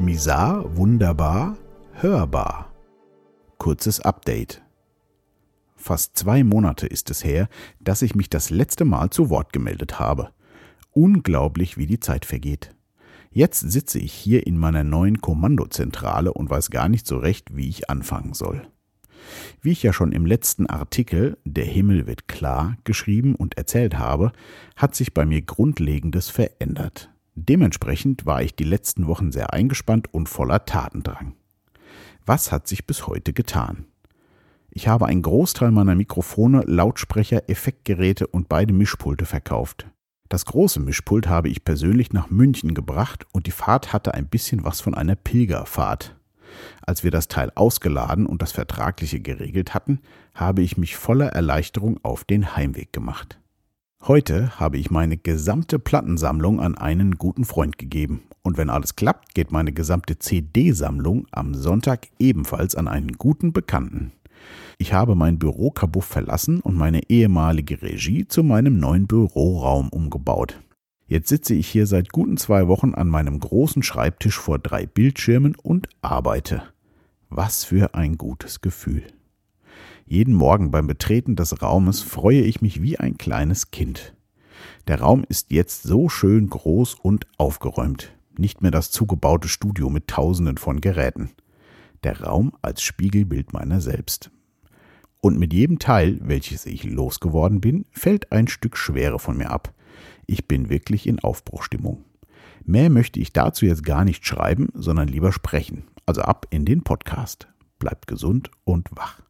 Misar, wunderbar, hörbar. Kurzes Update. Fast zwei Monate ist es her, dass ich mich das letzte Mal zu Wort gemeldet habe. Unglaublich, wie die Zeit vergeht. Jetzt sitze ich hier in meiner neuen Kommandozentrale und weiß gar nicht so recht, wie ich anfangen soll. Wie ich ja schon im letzten Artikel Der Himmel wird klar geschrieben und erzählt habe, hat sich bei mir Grundlegendes verändert. Dementsprechend war ich die letzten Wochen sehr eingespannt und voller Tatendrang. Was hat sich bis heute getan? Ich habe einen Großteil meiner Mikrofone, Lautsprecher, Effektgeräte und beide Mischpulte verkauft. Das große Mischpult habe ich persönlich nach München gebracht und die Fahrt hatte ein bisschen was von einer Pilgerfahrt. Als wir das Teil ausgeladen und das Vertragliche geregelt hatten, habe ich mich voller Erleichterung auf den Heimweg gemacht. Heute habe ich meine gesamte Plattensammlung an einen guten Freund gegeben. Und wenn alles klappt, geht meine gesamte CD-Sammlung am Sonntag ebenfalls an einen guten Bekannten. Ich habe mein Bürokabuff verlassen und meine ehemalige Regie zu meinem neuen Büroraum umgebaut. Jetzt sitze ich hier seit guten zwei Wochen an meinem großen Schreibtisch vor drei Bildschirmen und arbeite. Was für ein gutes Gefühl. Jeden Morgen beim Betreten des Raumes freue ich mich wie ein kleines Kind. Der Raum ist jetzt so schön groß und aufgeräumt. Nicht mehr das zugebaute Studio mit tausenden von Geräten. Der Raum als Spiegelbild meiner selbst. Und mit jedem Teil, welches ich losgeworden bin, fällt ein Stück Schwere von mir ab. Ich bin wirklich in Aufbruchstimmung. Mehr möchte ich dazu jetzt gar nicht schreiben, sondern lieber sprechen. Also ab in den Podcast. Bleibt gesund und wach.